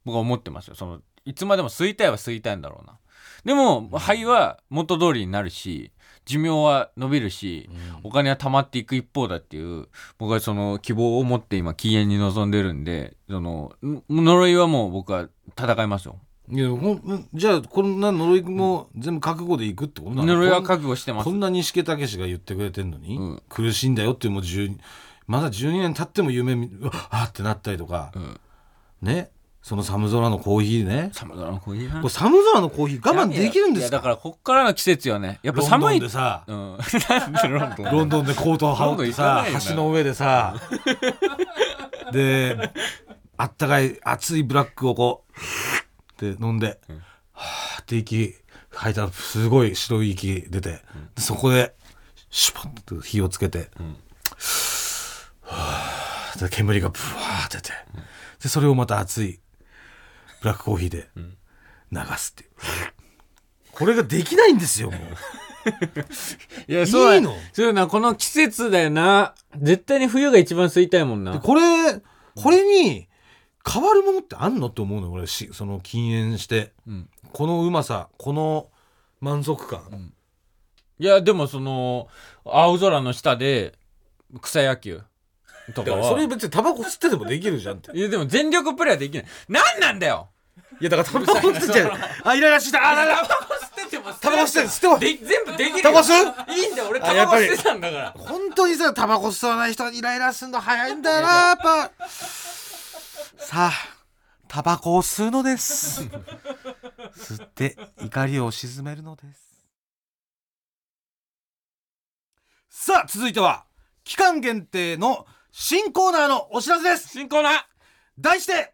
僕は思ってますよ。そのいつまでも吸いたいは吸いたいんだろうな。でも肺は元通りになるし寿命は伸びるし、お金は貯まっていく一方だっていう僕はその希望を持って今禁煙に臨んでるんでそのん呪いはもう僕は戦いますよいやほんじゃあこんな呪いも全部覚悟でいくってことなの？呪いは覚悟してます。こんなにしけたけしが言ってくれてんのに、うん。苦しいんだよってもう10まだ12年経っても夢見うわあってなったりとか、うん。ね？その寒空のコーヒーね。寒空のコーヒーな。これ寒空のコーヒー我慢できるんですか？いやだからこっからの季節よね。やっぱロンド寒いンでさ。うん。ロンドン？でコートを羽織ってさ橋の上でさ。であったかい熱いブラックをこうって飲んで、うん。はーって息吐いたらすごい白い息出て、でそこでシュポッと火をつけて、ん。はーで煙がブワーって出て、でそれをまた熱いブラックコーヒーで流すっていう、これができないんですよもう。いやそうだいいの？そうなこの季節だよな。絶対に冬が一番吸いたいもんな。でこれこれに変わるものってあんのって思うのよ俺しその禁煙して。うん。このうまさこの満足感、いやでもその青空の下で草野球。とかは。だからそれ別にタバコ吸ってでもできるじゃんって。いやでも全力プレイはできない。何なんだよ！いやだからタバコ吸ってあイライラした。あららタバコ吸っててもタバコ吸ってる吸ってもで全部できるよ。タバコ吸いいんだよ俺タバコ吸ってたんだから。本当にさタバコ吸わない人はイライラするの早いんだよなやっぱさあタバコを吸うのです。吸って怒りを鎮めるのです。さあ続いては期間限定の新コーナーのお知らせです。新コーナー。題して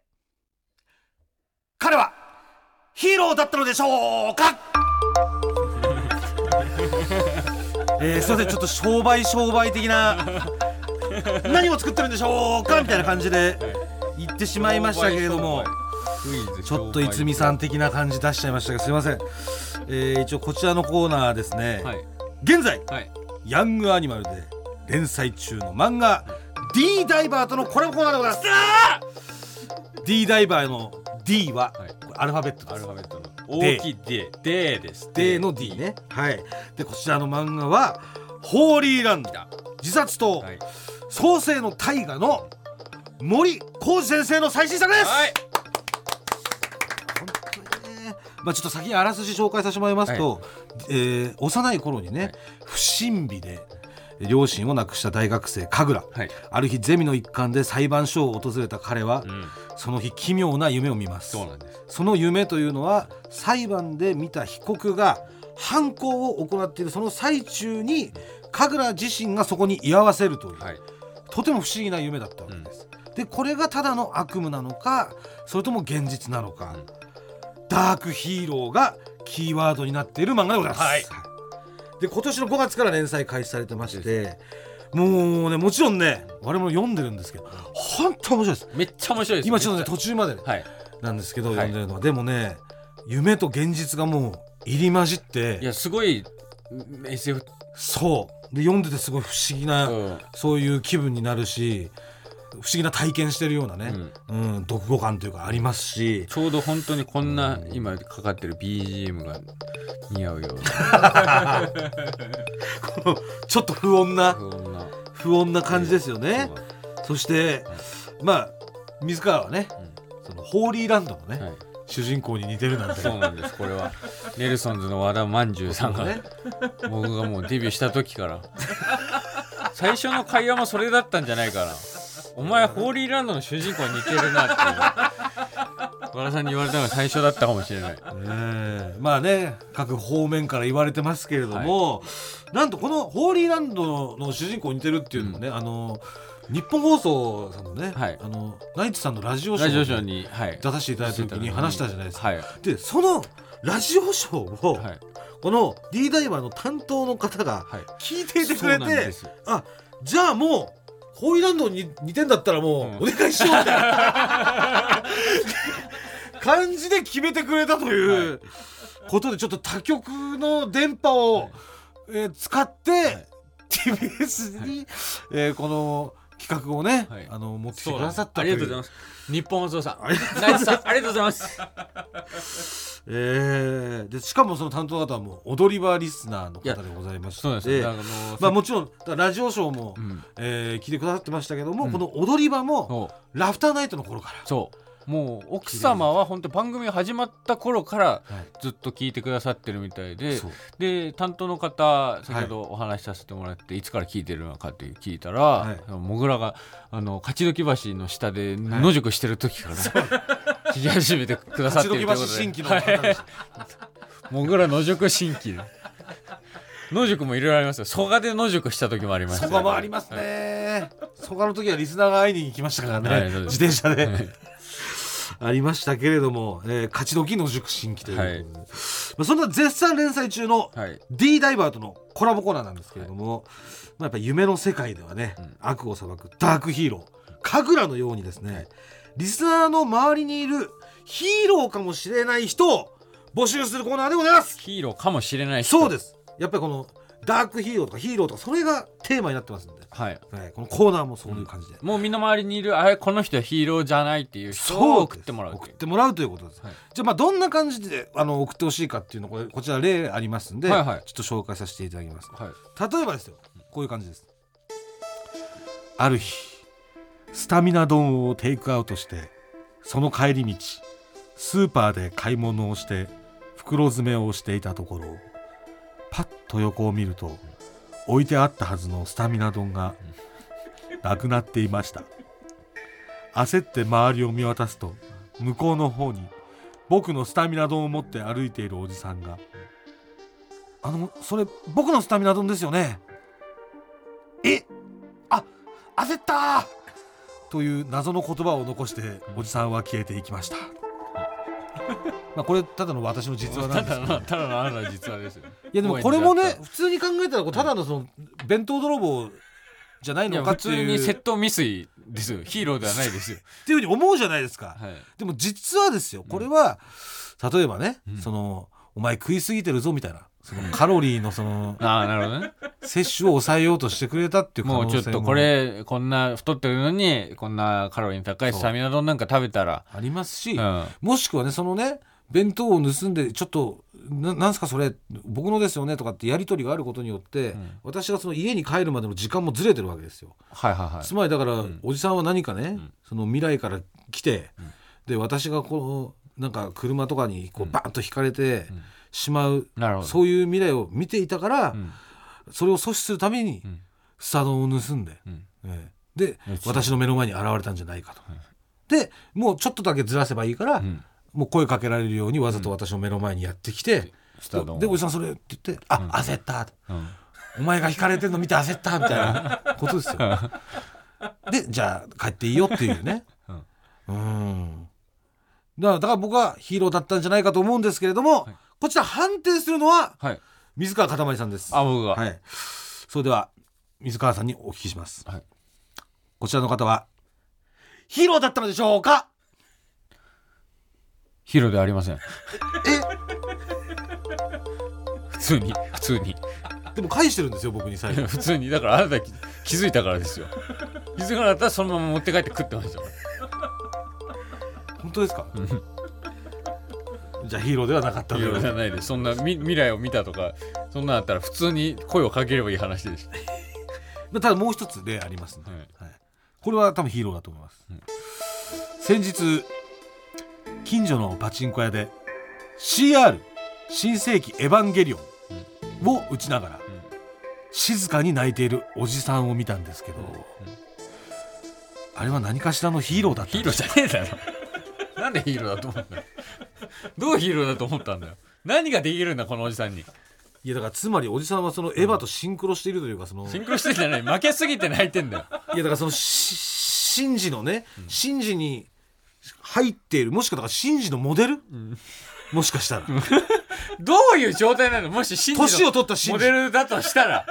彼はヒーローだったのでしょうか？えー、すいませんちょっと商売商売的な何を作ってるんでしょうか？みたいな感じで言ってしまいましたけれどもちょっと逸見さん的な感じ出しちゃいましたがすいません、えー、一応こちらのコーナーですね、はい。現在はい。ヤングアニマルで連載中の漫画 D ダイバーとのコラボコーナーでございます。D ダイバーの D ははい。アルファベットです。アルファベットの大きい D D です。デーの D ね。はい。でこちらの漫画はホーリーランド。自殺とはい。創世の大河の森浩二先生の最新作です、はい。まあちょっと先にあらすじ紹介させてもらいますと、えー幼い頃にね、はい。不審火で両親を亡くした大学生神楽。はい。ある日ゼミの一環で裁判所を訪れた彼は、うん。その日奇妙な夢を見ます。そうなんです。その夢というのは裁判で見た被告が犯行を行っているその最中に神楽自身がそこに居合わせるという、はい。とても不思議な夢だった。わけです、でこれがただの悪夢なのかそれとも現実なのか、うんダークヒーローがキーワードになっている漫画でございます、はい。で今年の5月から連載開始されてましてもうねもちろんね我々も読んでるんですけど本当面白いです。めっちゃ面白いです。今ちょっとねめ途中までねはい。なんですけど、はい。読んでるのは。でもね夢と現実がもう入り混じっていやすごいうん SF そう。で読んでてすごい不思議な、うん。そういう気分になるし不思議な体験してるようなね、うん。読後感というかありますし。ちょうど本当にこんな今かかってる BGM が似合うような。ちょっと不穏な不穏な。感じですよね、そして、まあ水川はね、そのホーリーランドのね、はい。主人公に似てるなんて。そうなんですこれは。ネルソンズの和田まんじゅうさんがね。僕がもうデビューした時から。最初の会話もそれだったんじゃないかなお前ホーリーランドの主人公に似てるなっていう。和田さんに言われたのが最初だったかもしれない。ねえまあね各方面から言われてますけれども、なんとこのホーリーランドの主人公に似てるっていうのもね、あの日本放送さんのね、はい。あのナイツさんのラジオショーーにに、はい、出させていただいた時に話したじゃないですか。はい、でそのラジオショーを、はい、この D ダイバーの担当の方がはい、聞いていてくれてなんですあじゃあもうホーリーランドに似てんだったらもうお願いしようみたいな感じで決めてくれたということでちょっと他局の電波を、えー使って、TBS に、えーこの企画をね、はい。あの持ってきてくださったありがとうございます。日本放送さん。ナイツさんありがとうございます。えーでしかもその担当の方はもう踊り場リスナーの方でございまして。そうなんですよ。あのまあもちろんだラジオショーも、うん。えー聞いてくださってましたけども、うん。この踊り場もそう。ラフターナイトの頃から、そうもう奥様は本当番組が始まった頃からはい。ずっと聞いてくださってるみたいでそう。で担当の方先ほどお話しさせてもらって、い、つから聞いてるのかって聞いたら、はい。もぐらがあの勝どき橋の下で野宿してる時から、聞き始めてくださってるということで。橋新規の方で。す、もぐら野宿新規。野宿もいろいろありますよ。蘇我で野宿した時もありましたそこもありますね。そこの時はリスナーが会いに行きましたからね、はい自転車で、はいありましたけれども、えー、勝ち時の塾新規ということで、はい。まあ、そんな絶賛連載中のはい。D ダイバーとのコラボコーナーなんですけれども、まあ、やっぱ夢の世界ではね、うん。悪を裁くダークヒーロー神楽のようにですねリスナーの周りにいるヒーローかもしれない人を募集するコーナーでございます。ヒーローかもしれない人。そうです。やっぱりこのダークヒーローとかヒーローとかそれがテーマになってますんで、はい。はい、このコーナーもそういう感じで、もう身の回りにいるあれこの人はヒーローじゃないっていう人そうを送ってもらう送ってもらうということです、はい。じゃあまあどんな感じであの送ってほしいかっていうのこれこちら例ありますんで、はいはい。ちょっと紹介させていただきます。はい。例えばですよこういう感じです。ある日スタミナ丼をテイクアウトしてその帰り道スーパーで買い物をして袋詰めをしていたところパッと横を見ると置いてあったはずのスタミナ丼がなくなっていました。焦って周りを見渡すと向こうの方に僕のスタミナ丼を持って歩いているおじさんが「あのそれ僕のスタミナ丼ですよね？え？あ焦ったという謎の言葉を残しておじさんは消えていきました。まあこれただの私の実話なんですけど。ただのただのあなたの実話ですよ。いやでもこれもね普通に考えたらこれただのその弁当泥棒じゃないいやのかって普通にいうっ窃盗未遂ですよ。ヒーローではないですよ。ていうふうに思うじゃないですか。はい。でも実はですよ。これは、例えばね、うん。そのお前食いすぎてるぞみたいなそのカロリーのそのああなるほどね。摂取を抑えようとしてくれたっていう可も能性も。うちょっとこれこんな太ってるのにこんなカロリーの高いスタミナ丼なんか食べたら。ありますし、うん。もしくはねそのね弁当を盗んでちょっとななんすかそれ？僕のですよね？とかってやり取りがあることによって、ん。私がその家に帰るまでの時間もずれてるわけですよ。はいはいはい。つまりだから、ん。おじさんは何かね、ん。その未来から来て、ん。で私がこうなんか車とかにこううん。バーンと引かれてんしまう、そういう未来を見ていたから、うん。それを阻止するために、ん。スタ丼を盗んで、うん。ええ。で私の目の前に現れたんじゃないかと。でもうちょっとだけずらせばいいから、うん。もう声かけられるようにわざと私の目の前にやってきてスタ丼を。でおじさんそれって言って「あ、焦った」うん。お前が引かれてるの見て焦った」みたいなことですよ。でじゃあ帰っていいよっていうね。うん。うん。だからだから僕はヒーローだったんじゃないかと思うんですけれども、はいこちら判定するのははい。水川かたまりさんです。あ僕が。はい、それでは水川さんにお聞きします。はい。こちらの方はヒーローだったのでしょうか？ヒーローではありません。え？普通に普通に。でも返してるんですよ僕に最後。普通に。だからあなた気気づいたからですよ。気づかなかったらそのまま持って帰って食ってました本当ですか？じゃあヒーローではなかったヒーローじゃとないです。そんなみ未来を見たとかそんなんあったら普通に声をかければいい話でした。だもう一つ例ありますね、はい。はい。これは多分ヒーローだと思います、うん先日近所のパチンコ屋で CR 新世紀エヴァンゲリオンを打ちながら、静かに泣いているおじさんを見たんですけど、あれは何かしらのヒーローだったヒーローじゃねえだろ。なんでヒーローだと思ったの どうヒーローだと思ったんだよ。何ができるんだこのおじさんに。いやだからつまりおじさんはそのエヴァとシンクロしているというかそのシンクロしてんじゃない。負けすぎて泣いてんだよ。いやだからそのしシンジのね、シンジに入っているもしくはだからシンジのモデル、もしかしたら。どういう状態なの？もしシンジ年をの取ったシンジ。モデルだとしたら。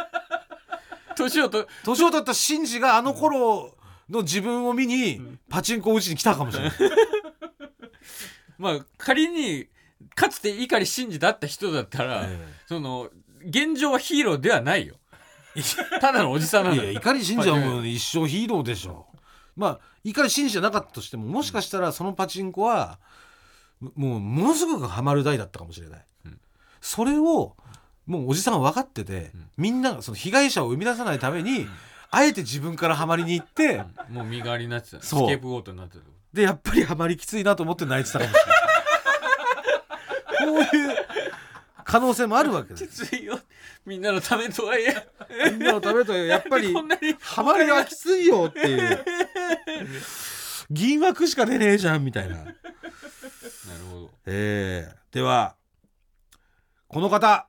年をと年を取ったシンジがあの頃の自分を見にパチンコを打ちに来たかもしれない、まあ仮にかつて碇シンジだった人だったら、えその現状はヒーローではないよ。ただのおじさんなんだいや怒りシンジはもう一生ヒーローでしょまあ怒りシンジじゃなかったとしてももしかしたらそのパチンコはもうものすごくハマる台だったかもしれない、うん。それをもうおじさんは分かってて、みんながその被害者を生み出さないために、あえて自分からハマりに行って、もう身代わりになってた。スケープゴートになってたでやっぱりハマりきついなと思って泣いてたかもしれない。こういう可能性もあるわけです。きついよ。みんなのためとはいえ。みんなのためとやっぱり ハマりはきついよっていう。銀枠しか出ねえじゃんみたいな。なるほど。えー、ではこの方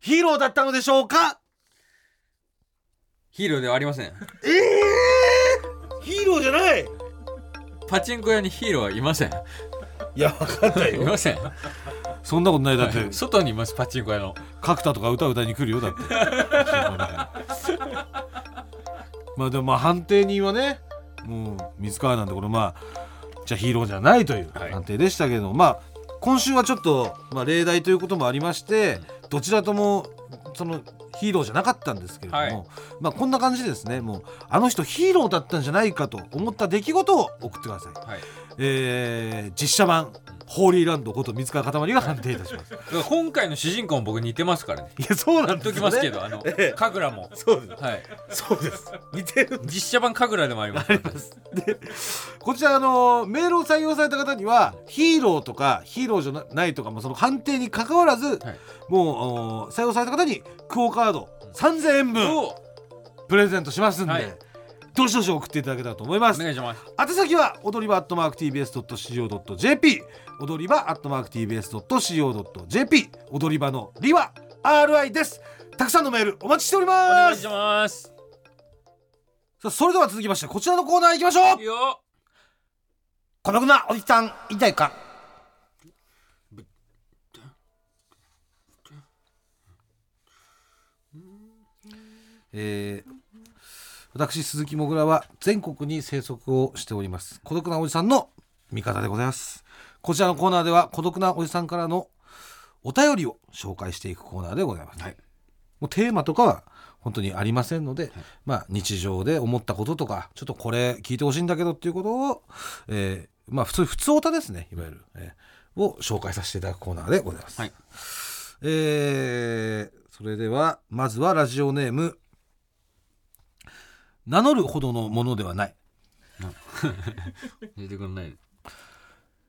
ヒーローだったのでしょうか？ヒーローではありません。えー、ヒーローじゃないパチンコ屋にヒーローはいません。いや分かんないいません。そんなことない。だって、はい。外にいますパチンコ屋の角田とか歌歌いに来るよだって。まあでもまあ判定人はねもう水川なんでこれまあじゃあヒーローじゃないというはい。判定でしたけど、まあ今週はちょっと、まあ、例題ということもありましてどちらともそのヒーローじゃなかったんですけれども、はい。まあこんな感じでですね。もうあの人ヒーローだったんじゃないかと思った出来事を送ってください、はい。えー実写版ホーリーランドこと水川かたまりが判定いたします。今回の主人公も僕似てますからね。いやそうなんですよ、ね、ときますけどあの ええ。神楽も。そうです。はい。そうです。似てる。実写版神楽でもありますでこちらあのメールを採用された方にはヒーローとかヒーローじゃないとかもその判定に関わらず、はい。もうお採用された方にクオ・カード3000円分お。プレゼントしますんで、はいどしどし送っていただけたらと思います。お願いします。宛先は踊り場アットマーク TBS.CO.JP 踊り場アットマーク TBS.CO.JP 踊り場のりは RI です。たくさんのメールお待ちしておりお願ますいします。さあそれでは続きましてこちらのコーナー行きましょう。よ。孤独なおじさんいたいか？えー私鈴木もぐらは全国に生息をしております。孤独なおじさんの味方でございます。こちらのコーナーでは孤独なおじさんからのお便りを紹介していくコーナーでございます、はい。もうテーマとかは本当にありませんので、まあ日常で思ったこととかちょっとこれ聞いてほしいんだけどっていうことを、えーまあ普通普通オタですねいわゆる、えーを紹介させていただくコーナーでございます、はい。えーそれではまずはラジオネーム名乗るほどのものではない。出てくんない。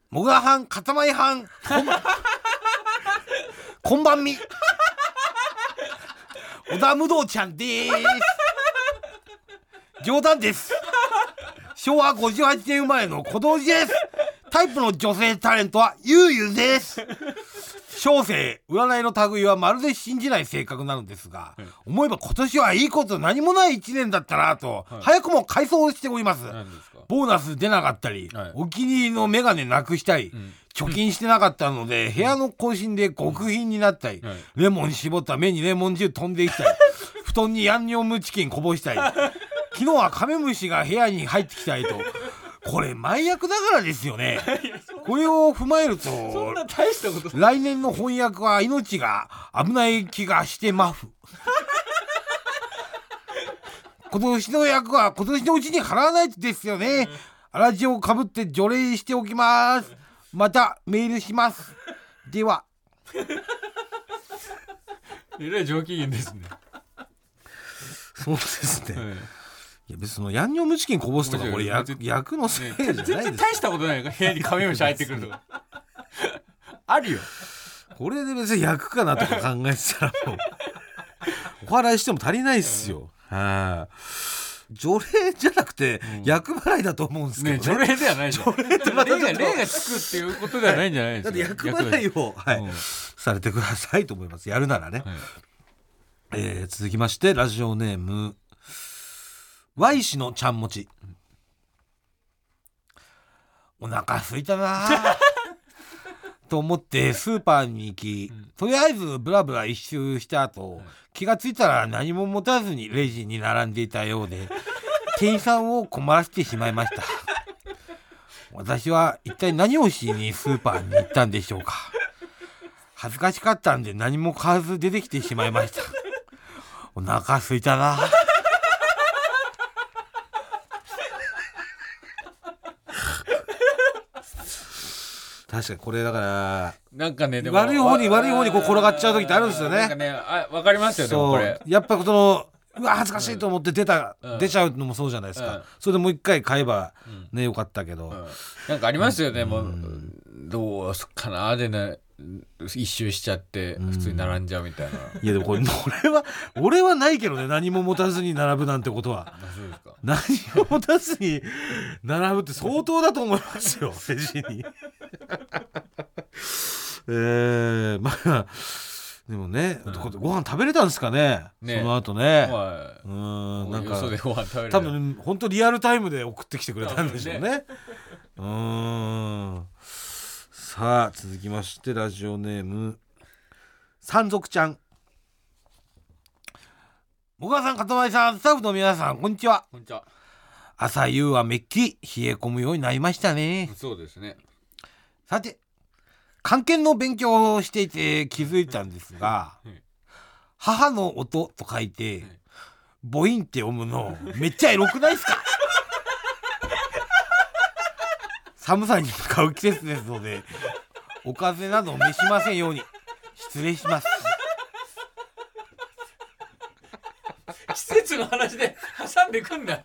もがはんかたまいはんこん こんばんみ。小田無道ちゃんです。冗談です。昭和58年生まれの小道寺ですタイプの女性タレントはゆうゆうです。小生占いの類はまるで信じない性格なのですが、思えば今年はいいこと何もない1年だったなと、はい。早くも回想しております。ボーナス出なかったり、はい。お気に入りのメガネなくしたり、ん。貯金してなかったので、部屋の更新で極貧になったり、はい。レモン絞った目にレモン汁飛んできたり布団にヤンニョムチキンこぼしたり 昨日はカメムシが部屋に入ってきたりとこれ前役だからですよね。これを踏まえるとそんな大したこと。来年の翻訳は命が危ない気がしてマフ 今年の役は今年のうちに払わないとですよね。粗地をかぶって除霊しておきます。またメールします。では。えらい上機嫌ですね、そうですね、はいいや別にそのヤンニョムチキンこぼすとかこれ役ね役のせいじゃない全です然大したことないから部屋にカメムシ入ってくるとか。あるよ。これで別に役かなとか考えてたらもう。お笑いしても足りないっすよ。はい。除霊じゃなくて役払いだと思うんですけねどね。除霊ではないじゃん。除霊ってまたちょっと霊がつくっていうことではないんじゃないですかだって役払いを、はいうん。されてくださいと思います。やるならね、はい。えー続きましてラジオネーム Y 氏のちゃんもち。お腹空いたな。あ と思ってスーパーに行き、とりあえずブラブラ一周した後、気がついたら何も持たずにレジに並んでいたようで 店員さんを困らせてしまいました。私は一体何をしにスーパーに行ったんでしょうか。恥ずかしかったんで何も買わず出てきてしまいました。お腹空いたな確かにこれだからなんかねでも悪い方にあ悪い方にこう転がっちゃう時ってあるんですよね。なんかねあわかりますよでもそう。これやっぱそのうわ恥ずかしいと思って出た、うん。出ちゃうのもそうじゃないですか、うん。それでもう一回買えばねよかったけど、うん。なんかありますよねもうどうすっかなでね一周しちゃって普通に並んじゃうみたいな。いやでもこれ俺は俺はないけどね何も持たずに並ぶなんてことは。何も持たずに並ぶって相当だと思いますよ レジに。えー、まあでもね、うん。ごご飯食べれたんですかねね。その後ね。はうんなんか多分本当リアルタイムで送ってきてくれたんでしょうね。うーんさあ続きましてラジオネーム山賊ちゃん。小川さん、かたまりさん、スタッフの皆さん、こんにちは。こんにちは朝夕はめっきり冷え込むようになりましたね。そうですねさて、漢検の勉強をしていて気づいたんですが、はい母の音と書いて、い母音って読むのめっちゃエロくないですか？寒さに向かう季節ですのでお風邪など召しませんように。失礼します。季節の話で挟んでくんだ。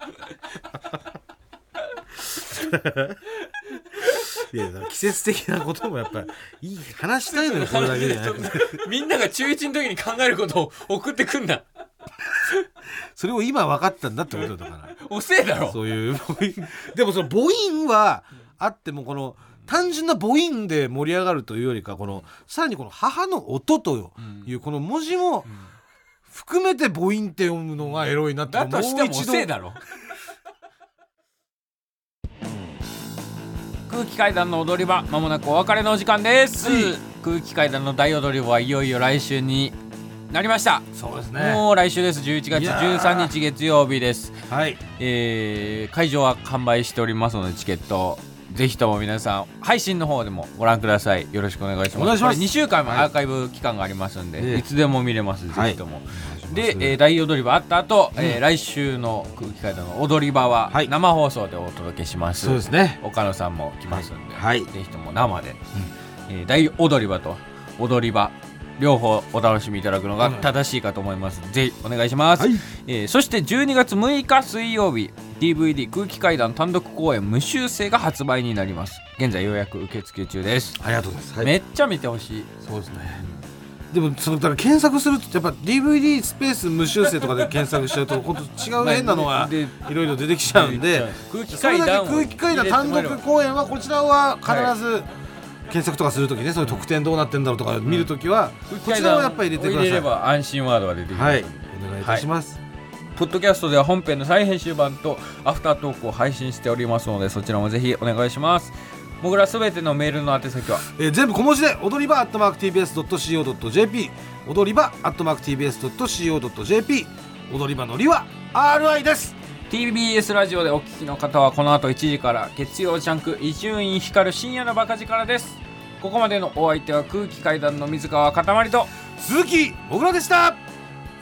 いや季節的なこともやっぱいい話したいのよこれだけじゃなくて。みんなが中1の時に考えることを送ってくんだ。それを今分かったんだってことだから。遅えだろ。そういう母音 でもその母音はあってもこの単純な母音で盛り上がるというよりかこのさらにこの母の音というこの文字も含めて母音って読むのがエロいなってだとしても遅えだろ。空気階段の踊り場まもなくお別れのお時間です、はい。空気階段の大踊り場はいよいよ来週になりました、そうですね。もう来週です。11月いやー。13日月曜日です。はい。えー会場は完売しておりますのでチケットぜひとも皆さん配信の方でもご覧ください。よろしくお願いします。お願いします。これ2週間もアーカイブ期間がありますんで、ええ。い、つでも見れます、はい。ぜひとも。で、えー大踊り場あった後、えー来週の空気階段の踊り場ははい。生放送でお届けします、そうですね。岡野さんも来ますんで、はい。ぜひとも生で。えー大踊り場と踊り場両方お楽しみいただくのがはい正しいかと思います、ぜひお願いします、はい。えーそして12月6日水曜日 DVD 空気階段単独公演無修正が発売になります。現在予約受付中です、ありがとうございます、はい。めっちゃ見てほしい。そうですね。でもそのだから検索するとやっぱ DVD スペース無修正とかで検索しちゃうと本当違う変なのが でいろいろ出てきちゃうんで空気階段をけ空気階段単独公演はこちらは必ず検索とかするときねそういう特典どうなってんだろうとか見るときはこちらをやっぱり入れてくだ入れれさば安心ワードが出てきます、いはい。お願いいたします。ポッドキャストでは本編の再編集版とアフタートークを配信しておりますのでそちらもぜひお願いします。もぐらすべてのメールの宛先は？えー全部小文字で踊り場 atmarktbs.co.jp 踊り場 atmarktbs.co.jp 踊り場のりは RI です TBS ラジオでお聞きの方はこの後1時から月曜ジャンク伊集院光る深夜のバカ力です。ここまでのお相手は空気階段の水川かたまりと鈴木もぐらでした。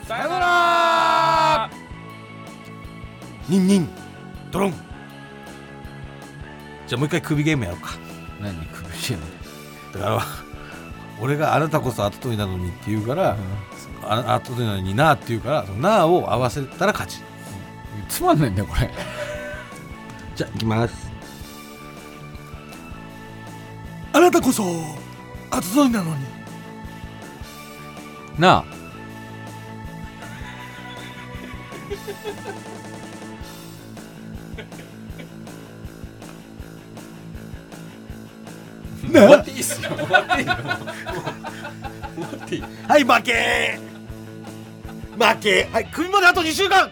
さよなら。ニンニン。ドロン。じゃあもう一回首ゲームやろうか。何？首してんのだから俺があなたこそ後取りなのにって言うから、あ後取りなのになって言うからそのなを合わせたら勝ちつまんないんだよこれ。じゃあいきます。あなたこそ後取りなのに。なあ。終わっていいっすよ終わっていい。よ終わっていいはい負け。負け。はい首まであと2週間